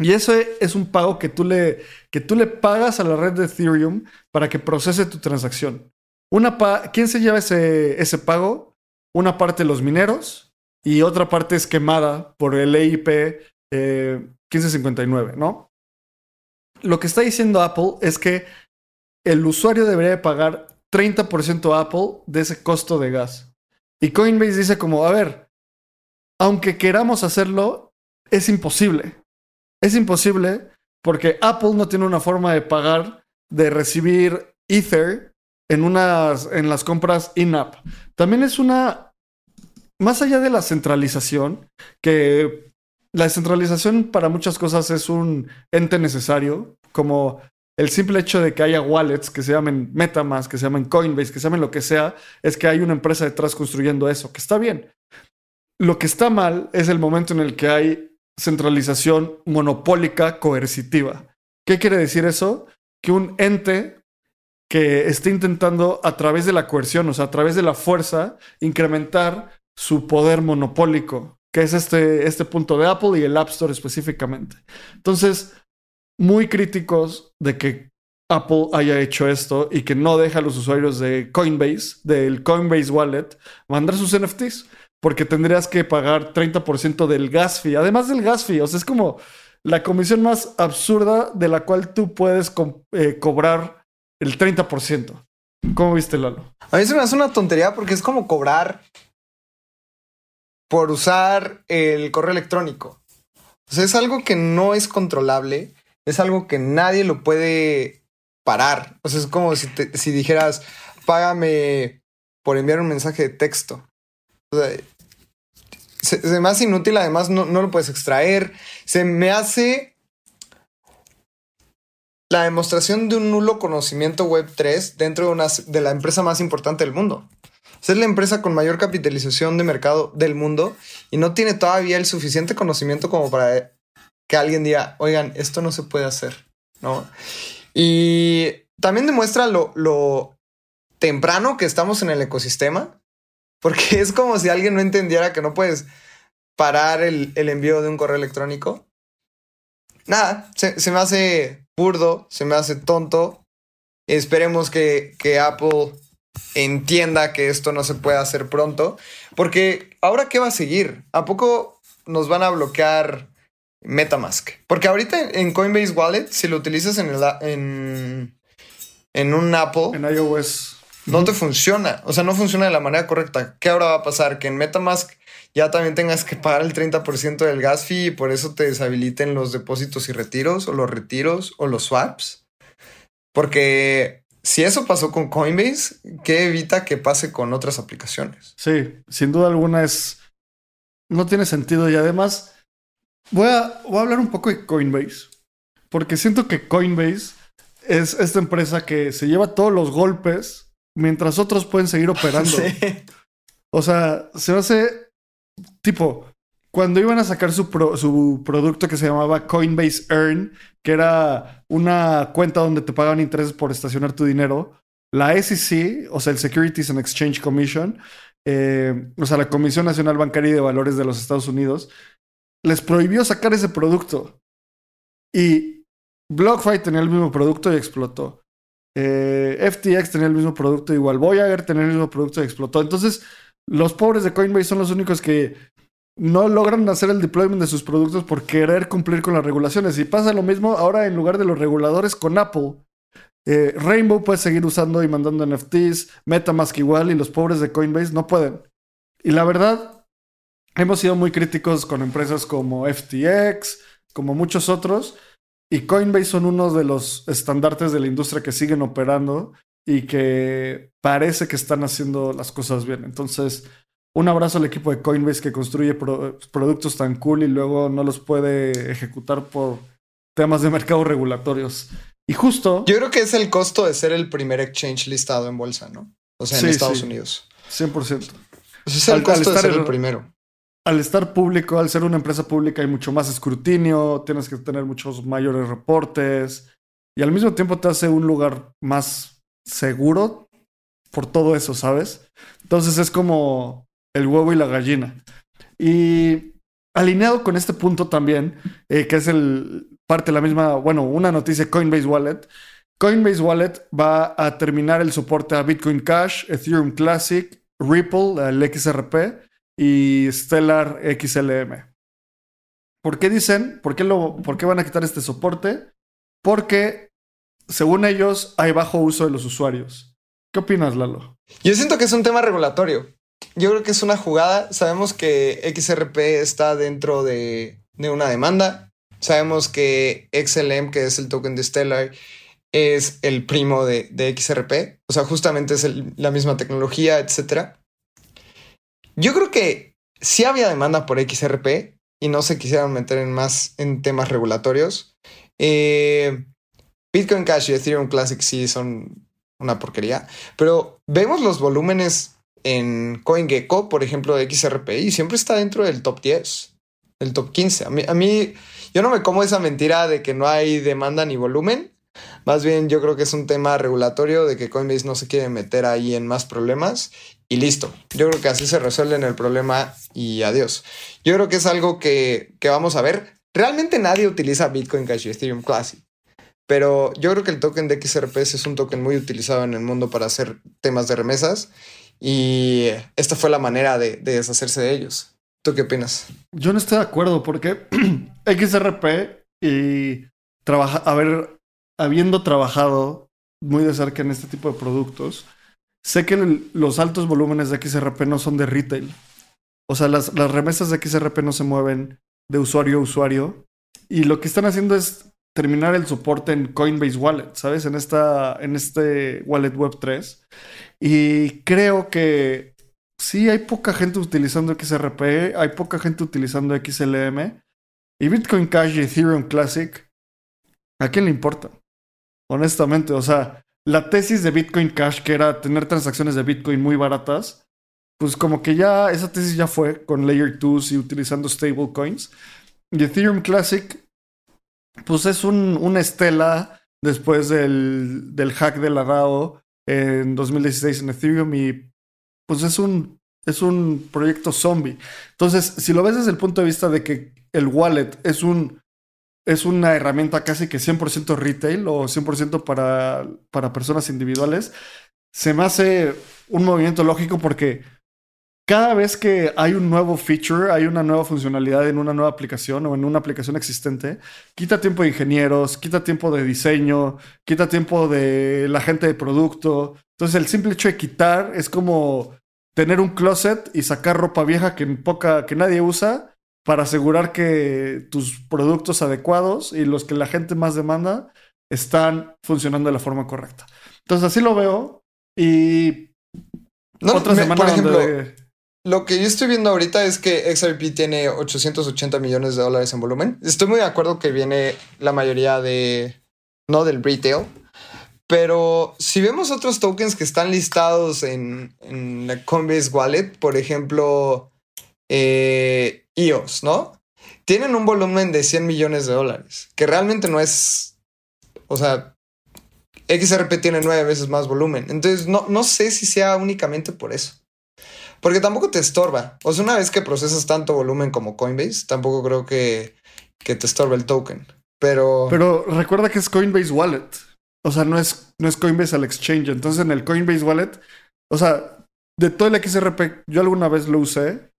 Speaker 2: Y ese es un pago que tú, le, que tú le pagas a la red de Ethereum para que procese tu transacción. Una ¿Quién se lleva ese, ese pago? Una parte los mineros y otra parte es quemada por el EIP eh, 1559, ¿no? Lo que está diciendo Apple es que el usuario debería pagar 30% a Apple de ese costo de gas. Y Coinbase dice como, a ver, aunque queramos hacerlo, es imposible. Es imposible porque Apple no tiene una forma de pagar, de recibir Ether en, unas, en las compras in-app. También es una, más allá de la centralización, que la descentralización para muchas cosas es un ente necesario, como el simple hecho de que haya wallets que se llamen Metamask, que se llamen Coinbase, que se llamen lo que sea, es que hay una empresa detrás construyendo eso, que está bien. Lo que está mal es el momento en el que hay centralización monopólica coercitiva. ¿Qué quiere decir eso? Que un ente que esté intentando a través de la coerción, o sea, a través de la fuerza, incrementar su poder monopólico, que es este, este punto de Apple y el App Store específicamente. Entonces, muy críticos de que Apple haya hecho esto y que no deja a los usuarios de Coinbase, del Coinbase Wallet, mandar sus NFTs, porque tendrías que pagar 30% del gas fee, además del gas fee, o sea, es como la comisión más absurda de la cual tú puedes eh, cobrar el 30%. ¿Cómo viste, Lalo?
Speaker 1: A mí se me hace una tontería porque es como cobrar por usar el correo electrónico. O sea, es algo que no es controlable, es algo que nadie lo puede parar. O sea, es como si, si dijeras, págame por enviar un mensaje de texto. O sea, inútil, además no, no lo puedes extraer. Se me hace la demostración de un nulo conocimiento web 3 dentro de, una, de la empresa más importante del mundo. Es la empresa con mayor capitalización de mercado del mundo y no tiene todavía el suficiente conocimiento como para que alguien diga, oigan, esto no se puede hacer, ¿no? Y también demuestra lo, lo temprano que estamos en el ecosistema porque *laughs* es como si alguien no entendiera que no puedes parar el, envío de un correo electrónico. Nada, se, me hace burdo, se me hace tonto. Esperemos que, que Apple entienda que esto no se puede hacer pronto. Porque ahora, ¿qué va a seguir? ¿A poco nos van a bloquear Metamask? Porque ahorita en Coinbase Wallet, si lo utilizas en, el, en, en un Apple.
Speaker 2: En iOS
Speaker 1: no te funciona. O sea, no funciona de la manera correcta. ¿Qué ahora va a pasar? Que en Metamask ya también tengas que pagar el 30% del gas fee y por eso te deshabiliten los depósitos y retiros, o los retiros, o los swaps. Porque si eso pasó con Coinbase, ¿qué evita que pase con otras aplicaciones?
Speaker 2: Sí, sin duda alguna es. No tiene sentido. Y además, voy a, voy a hablar un poco de Coinbase. Porque siento que Coinbase es esta empresa que se lleva todos los golpes mientras otros pueden seguir operando. *laughs* O sea, se hace tipo, cuando iban a sacar su, su producto que se llamaba Coinbase Earn, que era una cuenta donde te pagaban intereses por estacionar tu dinero, la SEC, o sea, el Securities and Exchange Commission, eh, o sea, la Comisión Nacional Bancaria y de Valores de los Estados Unidos, les prohibió sacar ese producto. Y BlockFi tenía el mismo producto y explotó. Eh, FTX tenía el mismo producto igual. Voyager tenía el mismo producto y explotó. Entonces, los pobres de Coinbase son los únicos que no logran hacer el deployment de sus productos por querer cumplir con las regulaciones. Y pasa lo mismo ahora en lugar de los reguladores con Apple. Eh, Rainbow puede seguir usando y mandando NFTs, MetaMask igual, y los pobres de Coinbase no pueden. Y la verdad, hemos sido muy críticos con empresas como FTX, como muchos otros, y Coinbase son uno de los estandartes de la industria que siguen operando y que parece que están haciendo las cosas bien. Entonces, un abrazo al equipo de Coinbase que construye productos tan cool y luego no los puede ejecutar por temas de mercado regulatorios. Y justo...
Speaker 1: Yo creo que es el costo de ser el primer exchange listado en bolsa, ¿no? O sea, en Estados Unidos.
Speaker 2: 100%.
Speaker 1: es el costo de ser el primero
Speaker 2: al estar público, al ser una empresa pública, hay mucho más escrutinio, tienes que tener muchos mayores reportes y al mismo tiempo te hace un lugar más seguro por todo eso, ¿sabes? Entonces es como el huevo y la gallina. Y alineado con este punto también, eh, que es el parte de la misma, bueno, una noticia Coinbase Wallet. Coinbase Wallet va a terminar el soporte a Bitcoin Cash, Ethereum Classic, Ripple, el XRP y Stellar XLM. ¿Por qué dicen? ¿Por qué, lo, ¿Por qué van a quitar este soporte? Porque, según ellos, hay bajo uso de los usuarios. ¿Qué opinas, Lalo?
Speaker 1: Yo siento que es un tema regulatorio. Yo creo que es una jugada. Sabemos que XRP está dentro de, de una demanda. Sabemos que XLM, que es el token de Stellar, es el primo de, de XRP. O sea, justamente es la misma tecnología, etcétera. Yo creo que sí había demanda por XRP y no se quisieron meter en más en temas regulatorios. Eh, Bitcoin Cash y Ethereum Classic sí son una porquería, pero vemos los volúmenes en CoinGecko, por ejemplo, de XRP, y siempre está dentro del top 10, el top 15. A mí, yo no me como esa mentira de que no hay demanda ni volumen. Más bien, yo creo que es un tema regulatorio de que Coinbase no se quiere meter ahí en más problemas y listo. Yo creo que así se resuelve el problema y adiós. Yo creo que es algo que, que vamos a ver. Realmente nadie utiliza Bitcoin Cash y Ethereum Classic. Pero yo creo que el token de XRPS es un token muy utilizado en el mundo para hacer temas de remesas y esta fue la manera de, deshacerse de ellos. ¿Tú qué opinas?
Speaker 2: Yo no estoy de acuerdo porque *clears throat* XRP y habiendo trabajado muy de cerca en este tipo de productos, sé que los altos volúmenes de XRP no son de retail. O sea, las, las remesas de XRP no se mueven de usuario a usuario. Y lo que están haciendo es terminar el soporte en Coinbase Wallet, ¿sabes? En, esta, en este Wallet Web 3. Y creo que sí hay poca gente utilizando XRP, hay poca gente utilizando XLM. Y Bitcoin Cash y Ethereum Classic, ¿a quién le importa? Honestamente, o sea, la tesis de Bitcoin Cash, que era tener transacciones de Bitcoin muy baratas, pues como que ya esa tesis ya fue con Layer 2 y utilizando stablecoins. Y Ethereum Classic pues es un, una estela después del, del hack de la DAO en 2016 en Ethereum y pues es un, es un proyecto zombie. Entonces, si lo ves desde el punto de vista de que el wallet es un es una herramienta casi que 100% retail o 100% para, para personas individuales, se me hace un movimiento lógico porque cada vez que hay un nuevo feature, hay una nueva funcionalidad en una nueva aplicación o en una aplicación existente, quita tiempo de ingenieros, quita tiempo de diseño, quita tiempo de la gente de producto. Entonces el simple hecho de quitar es como tener un closet y sacar ropa vieja que, poca, que nadie usa para asegurar que tus productos adecuados y los que la gente más demanda están funcionando de la forma correcta. Entonces así lo veo y
Speaker 1: no, otra semana por ejemplo, lo que yo estoy viendo ahorita es que XRP tiene 880 millones de dólares en volumen. Estoy muy de acuerdo que viene la mayoría de, no del retail, pero si vemos otros tokens que están listados en, en la Coinbase Wallet, por ejemplo, eh, EOS, ¿no? Tienen un volumen de 100 millones de dólares, que realmente no es, o sea, XRP tiene nueve veces más volumen. Entonces, no, no sé si sea únicamente por eso. Porque tampoco te estorba. O sea, una vez que procesas tanto volumen como Coinbase, tampoco creo que, que te estorbe el token. Pero.
Speaker 2: Pero recuerda que es Coinbase Wallet. O sea, no es, no es Coinbase al exchange. Entonces, en el Coinbase Wallet, o sea, de todo el XRP, yo alguna vez lo usé.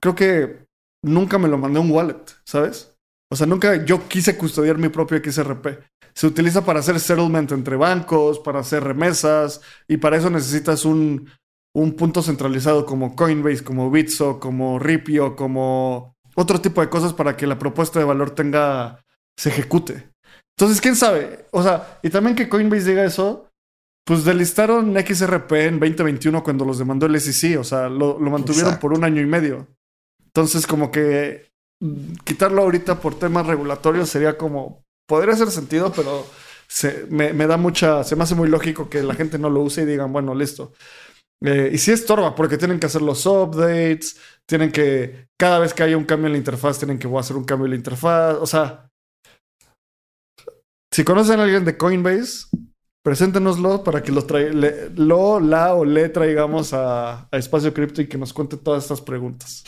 Speaker 2: Creo que nunca me lo mandé un wallet, ¿sabes? O sea, nunca yo quise custodiar mi propio XRP. Se utiliza para hacer settlement entre bancos, para hacer remesas, y para eso necesitas un, un punto centralizado como Coinbase, como Bitso, como Ripio, como otro tipo de cosas para que la propuesta de valor tenga, se ejecute. Entonces, quién sabe. O sea, y también que Coinbase diga eso, pues delistaron XRP en 2021 cuando los demandó el SEC. O sea, lo, mantuvieron por un año y medio. Entonces, como que quitarlo ahorita por temas regulatorios sería como. Podría hacer sentido, pero se, me, me da mucha. Se me hace muy lógico que la gente no lo use y digan, bueno, listo. Eh, y sí estorba porque tienen que hacer los updates, tienen que, cada vez que haya un cambio en la interfaz, tienen que hacer un cambio en la interfaz. O sea, si conocen a alguien de Coinbase, preséntenoslo para que lo, lo la o le traigamos a, a Espacio Cripto y que nos cuente todas estas preguntas.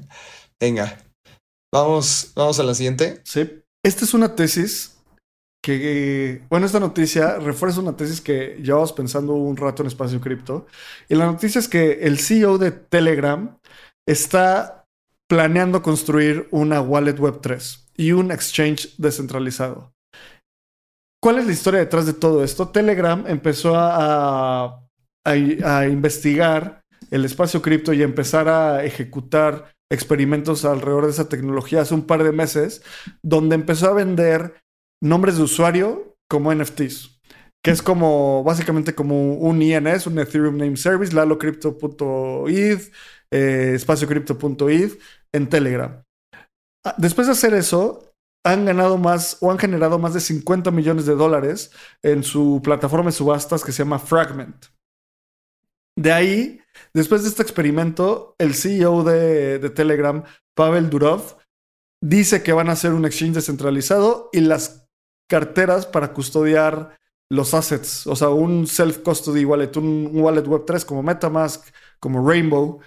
Speaker 2: *laughs*
Speaker 1: Venga, vamos, vamos a la siguiente.
Speaker 2: Sí. Esta es una tesis que, bueno, esta noticia refuerza una tesis que llevamos pensando un rato en Espacio Cripto. Y la noticia es que el CEO de Telegram está planeando construir una wallet web 3 y un exchange descentralizado. ¿Cuál es la historia detrás de todo esto? Telegram empezó a, a investigar el espacio cripto y a empezar a ejecutar experimentos alrededor de esa tecnología hace un par de meses, donde empezó a vender nombres de usuario como NFTs, que es como básicamente como un INS, un Ethereum Name Service, lalocrypto.eth, eh, espaciocrypto.eth en Telegram. Ah, después de hacer eso, han ganado más o han generado más de 50 millones de dólares en su plataforma de subastas que se llama Fragment. De ahí, después de este experimento, el CEO de, de Telegram, Pavel Durov, dice que van a hacer un exchange descentralizado y las carteras para custodiar los assets, o sea, un self-custody wallet, un, wallet Web3 como Metamask, como Rainbow.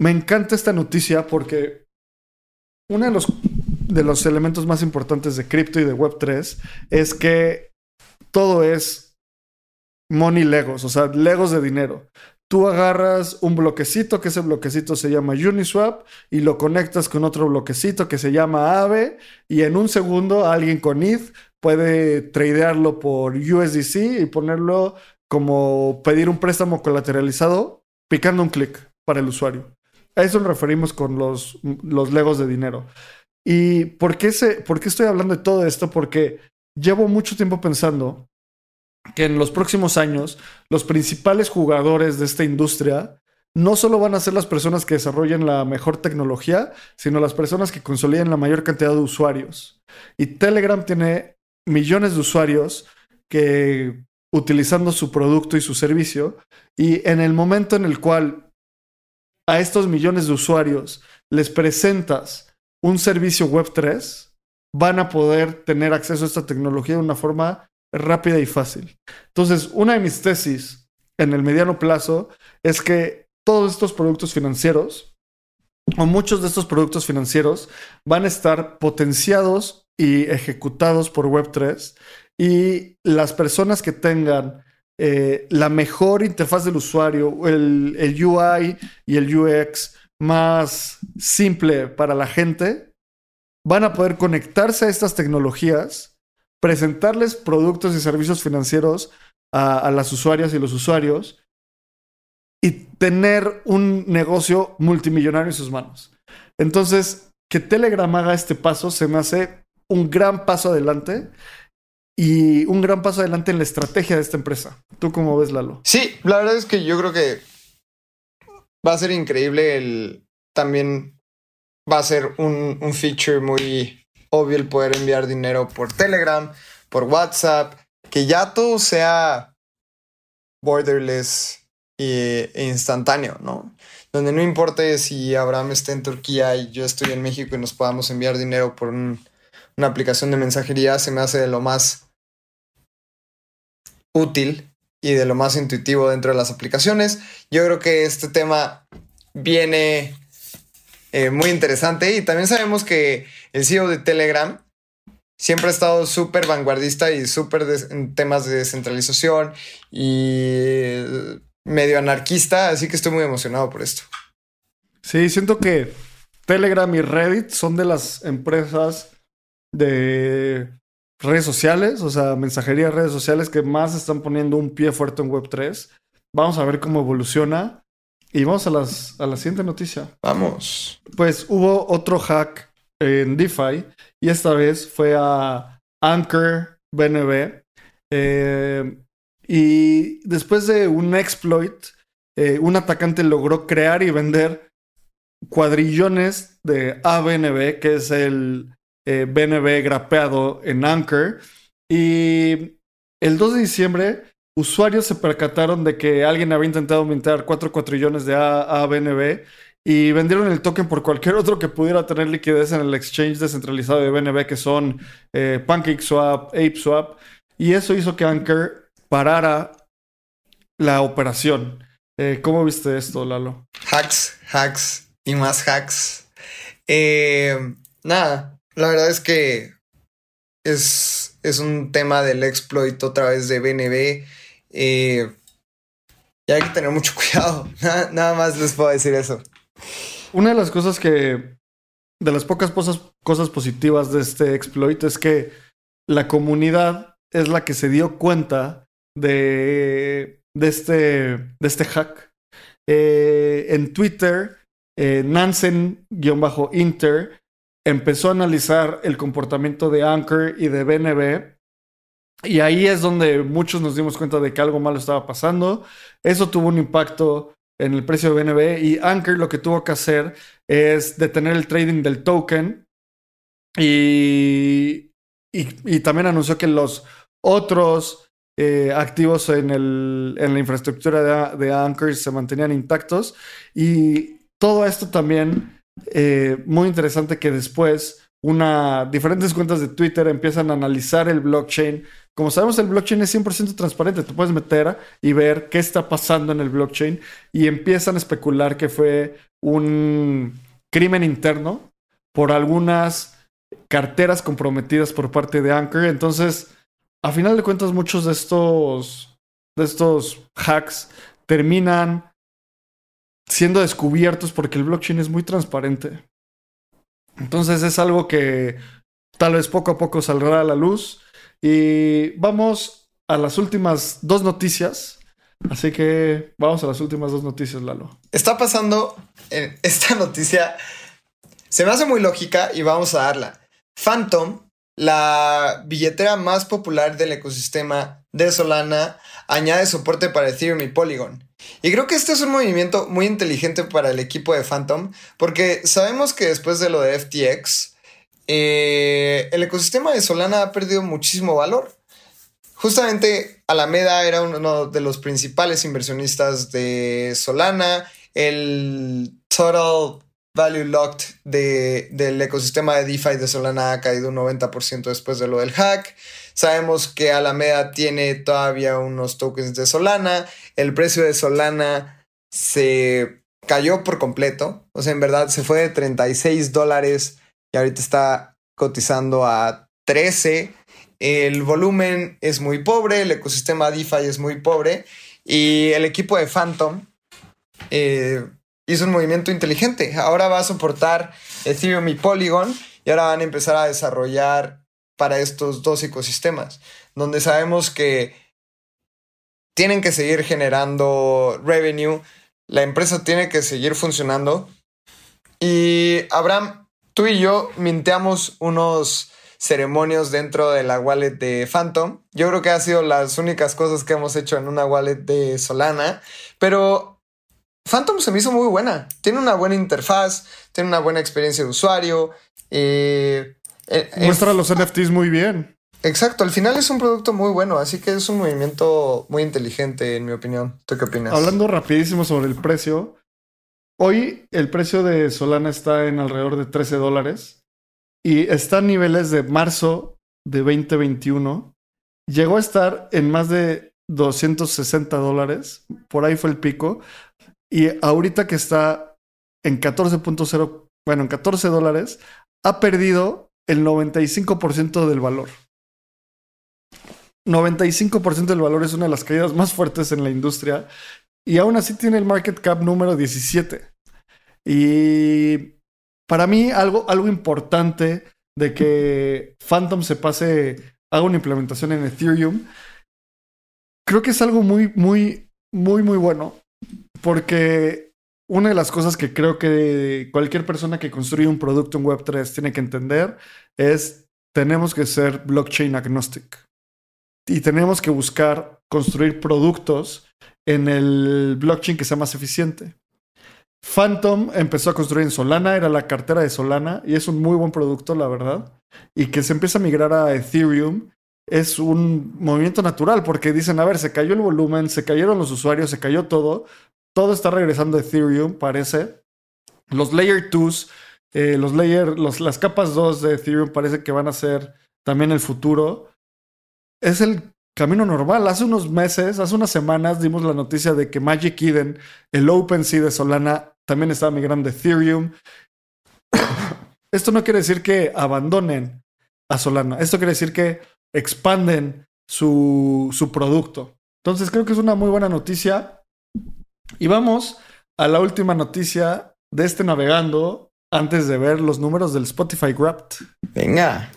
Speaker 2: Me encanta esta noticia porque uno de los, de los elementos más importantes de cripto y de Web3 es que todo es money legos, o sea, legos de dinero. Tú agarras un bloquecito, que ese bloquecito se llama Uniswap, y lo conectas con otro bloquecito que se llama AVE, y en un segundo alguien con ETH puede tradearlo por USDC y ponerlo como pedir un préstamo colateralizado picando un clic para el usuario. A eso nos referimos con los, los legos de dinero. ¿Y por qué, se, por qué estoy hablando de todo esto? Porque llevo mucho tiempo pensando que en los próximos años los principales jugadores de esta industria no solo van a ser las personas que desarrollen la mejor tecnología, sino las personas que consoliden la mayor cantidad de usuarios. Y Telegram tiene millones de usuarios que utilizando su producto y su servicio, y en el momento en el cual a estos millones de usuarios les presentas un servicio web 3, van a poder tener acceso a esta tecnología de una forma rápida y fácil. Entonces, una de mis tesis en el mediano plazo es que todos estos productos financieros, o muchos de estos productos financieros, van a estar potenciados y ejecutados por Web3 y las personas que tengan eh, la mejor interfaz del usuario, el, el UI y el UX más simple para la gente, van a poder conectarse a estas tecnologías presentarles productos y servicios financieros a, las usuarias y los usuarios y tener un negocio multimillonario en sus manos. Entonces, que Telegram haga este paso se me hace un gran paso adelante y un gran paso adelante en la estrategia de esta empresa. ¿Tú cómo ves, Lalo?
Speaker 1: Sí, la verdad es que yo creo que va a ser increíble el también va a ser un, un feature muy obvio el poder enviar dinero por Telegram, por WhatsApp, que ya todo sea borderless e instantáneo, ¿no? Donde no importe si Abraham está en Turquía y yo estoy en México y nos podamos enviar dinero por una aplicación de mensajería, se me hace de lo más útil y de lo más intuitivo dentro de las aplicaciones. Yo creo que este tema viene eh, muy interesante y también sabemos que el CEO de Telegram siempre ha estado súper vanguardista y súper en temas de descentralización y medio anarquista, así que estoy muy emocionado por esto.
Speaker 2: Sí, siento que Telegram y Reddit son de las empresas de redes sociales, o sea, mensajería de redes sociales que más están poniendo un pie fuerte en Web3. Vamos a ver cómo evoluciona. Y vamos a, las, a la siguiente noticia.
Speaker 1: Vamos.
Speaker 2: Pues hubo otro hack en DeFi y esta vez fue a Anchor BNB. Eh, y después de un exploit, eh, un atacante logró crear y vender cuadrillones de ABNB, que es el BNB eh, grapeado en Anchor. Y el 2 de diciembre usuarios se percataron de que alguien había intentado mintar 4 cuatrillones de ABNB y vendieron el token por cualquier otro que pudiera tener liquidez en el exchange descentralizado de BNB, que son eh, PancakeSwap, ApeSwap, y eso hizo que Anchor parara la operación. Eh, ¿Cómo viste esto, Lalo?
Speaker 1: Hacks, hacks y más hacks. Eh, nada, la verdad es que es, es un tema del exploit otra vez de BNB y hay que tener mucho *laughs* cuidado. Nada, más les puedo decir eso.
Speaker 2: Una de las cosas que. De las pocas cosas, cosas positivas de este exploit es que la comunidad es la que se dio cuenta de, de, este, de este hack. Eh, en Twitter, eh, Nansen-Inter empezó a analizar el comportamiento de Anchor y de BNB y ahí es donde muchos nos dimos cuenta de que algo malo estaba pasando. Eso tuvo un impacto en el precio de BNB y Anchor lo que tuvo que hacer es detener el trading del token y, y, también anunció que los otros eh, activos en, el, en, la infraestructura de, Anchor se mantenían intactos. Y todo esto también, eh, muy interesante que después una, diferentes cuentas de Twitter empiezan a analizar el blockchain. Como sabemos, el blockchain es 100% transparente. Tú puedes meter y ver qué está pasando en el blockchain y empiezan a especular que fue un crimen interno por algunas carteras comprometidas por parte de Anchor. Entonces, a final de cuentas, muchos de estos, de estos hacks terminan siendo descubiertos porque el blockchain es muy transparente. Entonces es algo que tal vez poco a poco saldrá a la luz. Y vamos a las últimas dos noticias. Así que vamos a las últimas dos noticias, Lalo.
Speaker 1: Está pasando en *laughs* esta noticia. Se me hace muy lógica y vamos a darla. Phantom, la billetera más popular del ecosistema de Solana, añade soporte para Ethereum y Polygon. Y creo que este es un movimiento muy inteligente para el equipo de Phantom, porque sabemos que después de lo de FTX, eh, el ecosistema de Solana ha perdido muchísimo valor. Justamente Alameda era uno de los principales inversionistas de Solana. El total value locked del ecosistema de DeFi de Solana ha caído un 90% después de lo del hack. Sabemos que Alameda tiene todavía unos tokens de Solana. El precio de Solana se cayó por completo. O sea, en verdad se fue de 36 dólares y ahorita está cotizando a 13. El volumen es muy pobre, el ecosistema DeFi es muy pobre y el equipo de Phantom eh, hizo un movimiento inteligente. Ahora va a soportar Ethereum y Polygon y ahora van a empezar a desarrollar para estos dos ecosistemas, donde sabemos que tienen que seguir generando revenue, la empresa tiene que seguir funcionando. Y Abraham, tú y yo minteamos unos ceremonios dentro de la wallet de Phantom. Yo creo que ha sido las únicas cosas que hemos hecho en una wallet de Solana, pero Phantom se me hizo muy buena. Tiene una buena interfaz, tiene una buena experiencia de usuario. Eh,
Speaker 2: eh, Muestra los NFTs muy bien.
Speaker 1: Exacto, al final es un producto muy bueno, así que es un movimiento muy inteligente, en mi opinión. ¿Tú qué opinas?
Speaker 2: Hablando rapidísimo sobre el precio, hoy el precio de Solana está en alrededor de 13 dólares y está a niveles de marzo de 2021. Llegó a estar en más de 260 dólares, por ahí fue el pico, y ahorita que está en 14.0, bueno, en 14 dólares, ha perdido el 95% del valor. 95% del valor es una de las caídas más fuertes en la industria y aún así tiene el market cap número 17. Y para mí algo, algo importante de que Phantom se pase, haga una implementación en Ethereum, creo que es algo muy, muy, muy, muy bueno porque una de las cosas que creo que cualquier persona que construye un producto en Web3 tiene que entender es tenemos que ser blockchain agnostic y tenemos que buscar construir productos en el blockchain que sea más eficiente. Phantom empezó a construir en Solana, era la cartera de Solana y es un muy buen producto, la verdad. Y que se empieza a migrar a Ethereum es un movimiento natural porque dicen, a ver, se cayó el volumen, se cayeron los usuarios, se cayó todo, todo está regresando a Ethereum, parece. Los Layer 2, eh, los layer, las capas 2 de Ethereum parece que van a ser también el futuro. Es el camino normal. Hace unos meses, hace unas semanas, dimos la noticia de que Magic Eden, el OpenSea de Solana, también estaba migrando a Ethereum. *coughs* Esto no quiere decir que abandonen a Solana. Esto quiere decir que expanden su, su producto. Entonces creo que es una muy buena noticia. Y vamos a la última noticia de este navegando antes de ver los números del Spotify Wrapped.
Speaker 1: Venga.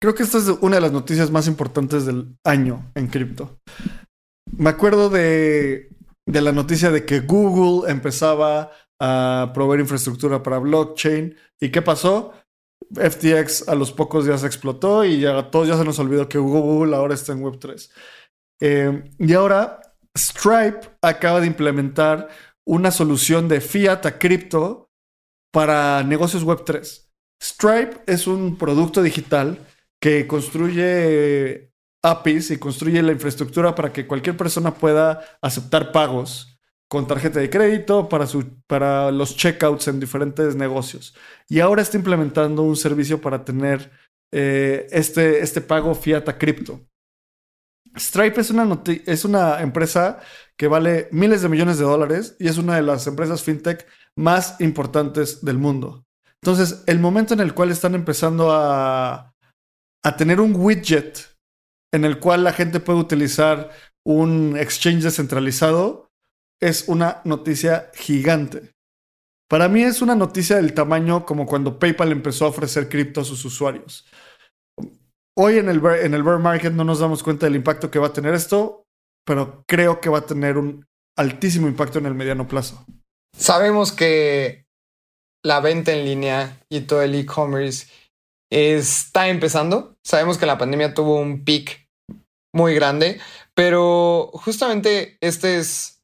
Speaker 2: Creo que esta es una de las noticias más importantes del año en cripto. Me acuerdo de, de la noticia de que Google empezaba a proveer infraestructura para blockchain. ¿Y qué pasó? FTX a los pocos días explotó y ya todos ya se nos olvidó que Google ahora está en Web3. Eh, y ahora Stripe acaba de implementar una solución de fiat a cripto para negocios Web3. Stripe es un producto digital que construye APIs y construye la infraestructura para que cualquier persona pueda aceptar pagos con tarjeta de crédito para, su, para los checkouts en diferentes negocios. Y ahora está implementando un servicio para tener eh, este, este pago fiat a cripto. Stripe es una, es una empresa que vale miles de millones de dólares y es una de las empresas fintech más importantes del mundo. Entonces, el momento en el cual están empezando a tener un widget en el cual la gente puede utilizar un exchange descentralizado es una noticia gigante. Para mí es una noticia del tamaño como cuando PayPal empezó a ofrecer cripto a sus usuarios. Hoy en el, en el bear market no nos damos cuenta del impacto que va a tener esto, pero creo que va a tener un altísimo impacto en el mediano plazo.
Speaker 1: Sabemos que la venta en línea y todo el e-commerce está empezando. Sabemos que la pandemia tuvo un peak muy grande, pero justamente este es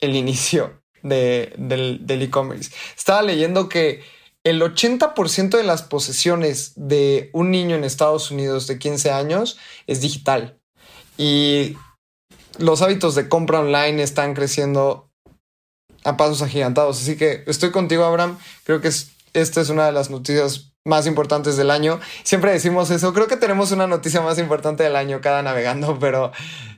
Speaker 1: el inicio del e-commerce. Estaba leyendo que el 80% de las posesiones de un niño en Estados Unidos de 15 años es digital. Y los hábitos de compra online están creciendo a pasos agigantados. Así que estoy contigo, Abraham. Creo que esta es una de las noticias más importantes del año. Siempre decimos eso. Creo que tenemos una noticia más importante del año cada navegando, pero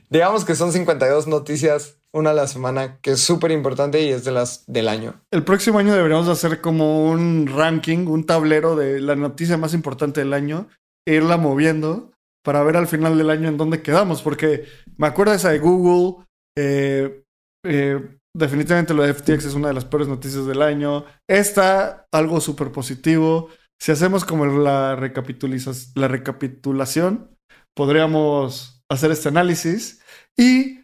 Speaker 1: digamos que son 52 noticias una a la semana, que es súper importante y es de las del año.
Speaker 2: El próximo año deberíamos hacer como un ranking, un tablero de la noticia más importante del año e irla moviendo para ver al final del año en dónde quedamos, porque me acuerdo esa de Google, eh, eh, definitivamente lo de FTX es una de las peores noticias del año, esta, algo súper positivo, si hacemos como la, la recapitulación, podríamos hacer este análisis y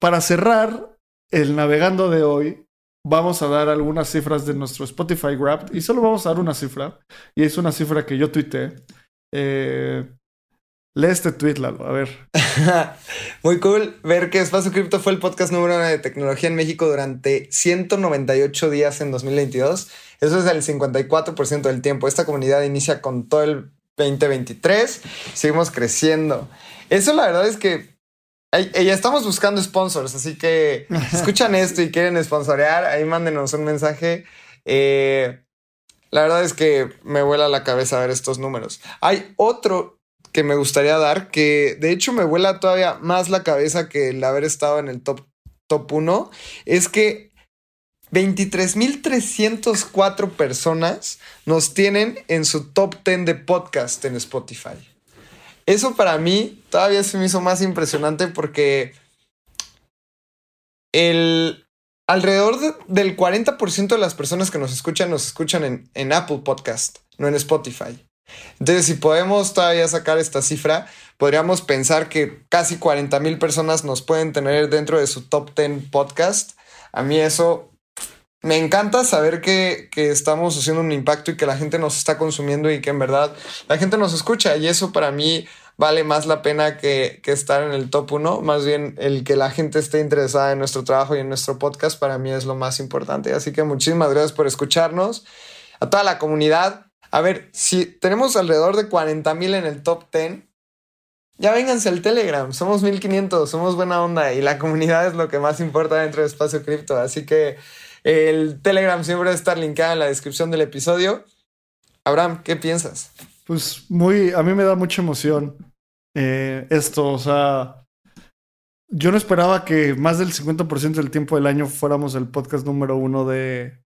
Speaker 2: para cerrar el navegando de hoy, vamos a dar algunas cifras de nuestro Spotify Wrapped y solo vamos a dar una cifra, y es una cifra que yo tuiteé. Eh, lee este tweet, Lalo, a ver. *laughs*
Speaker 1: Muy cool ver que Espacio Cripto fue el podcast número uno de tecnología en México durante 198 días en 2022. Eso es el 54% del tiempo. Esta comunidad inicia con todo el 2023. Seguimos creciendo. Eso la verdad es que ya estamos buscando sponsors, así que si *laughs* escuchan esto y quieren sponsorear, ahí mándenos un mensaje. Eh, la verdad es que me vuela la cabeza ver estos números. Hay otro que me gustaría dar, que de hecho me vuela todavía más la cabeza que el haber estado en el top, top 1, es que 23.304 personas nos tienen en su top 10 de podcast en Spotify. Eso para mí todavía se me hizo más impresionante porque el alrededor del 40% de las personas que nos escuchan nos escuchan en, en Apple Podcast, no en Spotify. Entonces, si podemos todavía sacar esta cifra, podríamos pensar que casi 40 mil personas nos pueden tener dentro de su top 10 podcast. A mí eso me encanta saber que, que, estamos haciendo un impacto y que la gente nos está consumiendo y que en verdad la gente nos escucha. Y eso para mí vale más la pena que, que estar en el top 1. Más bien el que la gente esté interesada en nuestro trabajo y en nuestro podcast para mí es lo más importante. Así que muchísimas gracias por escucharnos. A toda la comunidad. A ver, si tenemos alrededor de 40 mil en el top 10, ya vénganse al Telegram, somos 1500, somos buena onda y la comunidad es lo que más importa dentro de Espacio Cripto. Así que el Telegram siempre debe estar linkado en la descripción del episodio. Abraham, ¿qué piensas?
Speaker 2: Pues muy, a mí me da mucha emoción eh, esto, o sea, yo no esperaba que más del 50% del tiempo del año fuéramos el podcast número uno de,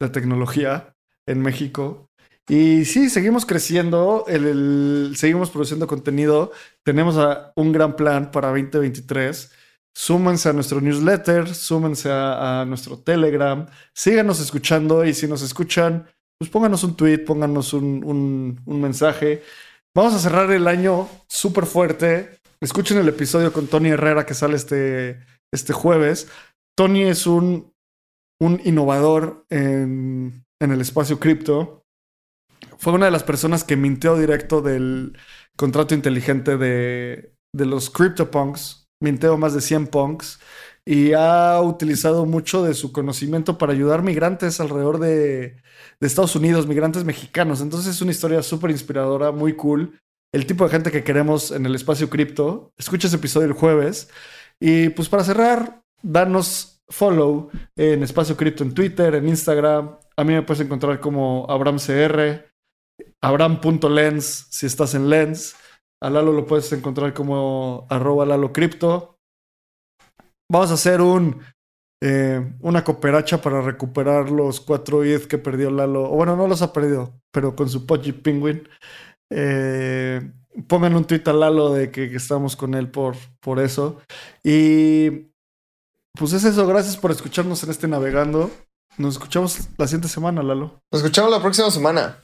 Speaker 2: de tecnología en México. Y sí, seguimos creciendo, el, seguimos produciendo contenido, tenemos un gran plan para 2023 súmense a nuestro newsletter, súmense a, nuestro Telegram, síganos escuchando y si nos escuchan, pues pónganos un tweet, pónganos un, mensaje. Vamos a cerrar el año súper fuerte. Escuchen el episodio con Tony Herrera que sale este, este jueves. Tony es un, un innovador en, en el espacio cripto. Fue una de las personas que mintió directo del contrato inteligente de, de los CryptoPunks, minteo más de 100 punks y ha utilizado mucho de su conocimiento para ayudar migrantes alrededor de, Estados Unidos, migrantes mexicanos. Entonces es una historia súper inspiradora, muy cool. el tipo de gente que queremos en el espacio cripto. Escucha ese episodio el jueves. Y pues para cerrar, danos follow en Espacio Cripto en Twitter, en Instagram. A mí me puedes encontrar como AbramCR, Abram.lens si estás en Lens. A Lalo lo puedes encontrar como arroba Lalo Cripto. Vamos a hacer un, eh, una cooperacha para recuperar los cuatro ETH que perdió Lalo. O bueno, no los ha perdido, pero con su Pudgy Penguin. Eh, pongan un tweet a Lalo de que, que, estamos con él por, por eso. Y pues es eso. Gracias por escucharnos en este navegando. Nos escuchamos la siguiente semana, Lalo.
Speaker 1: Nos escuchamos la próxima semana.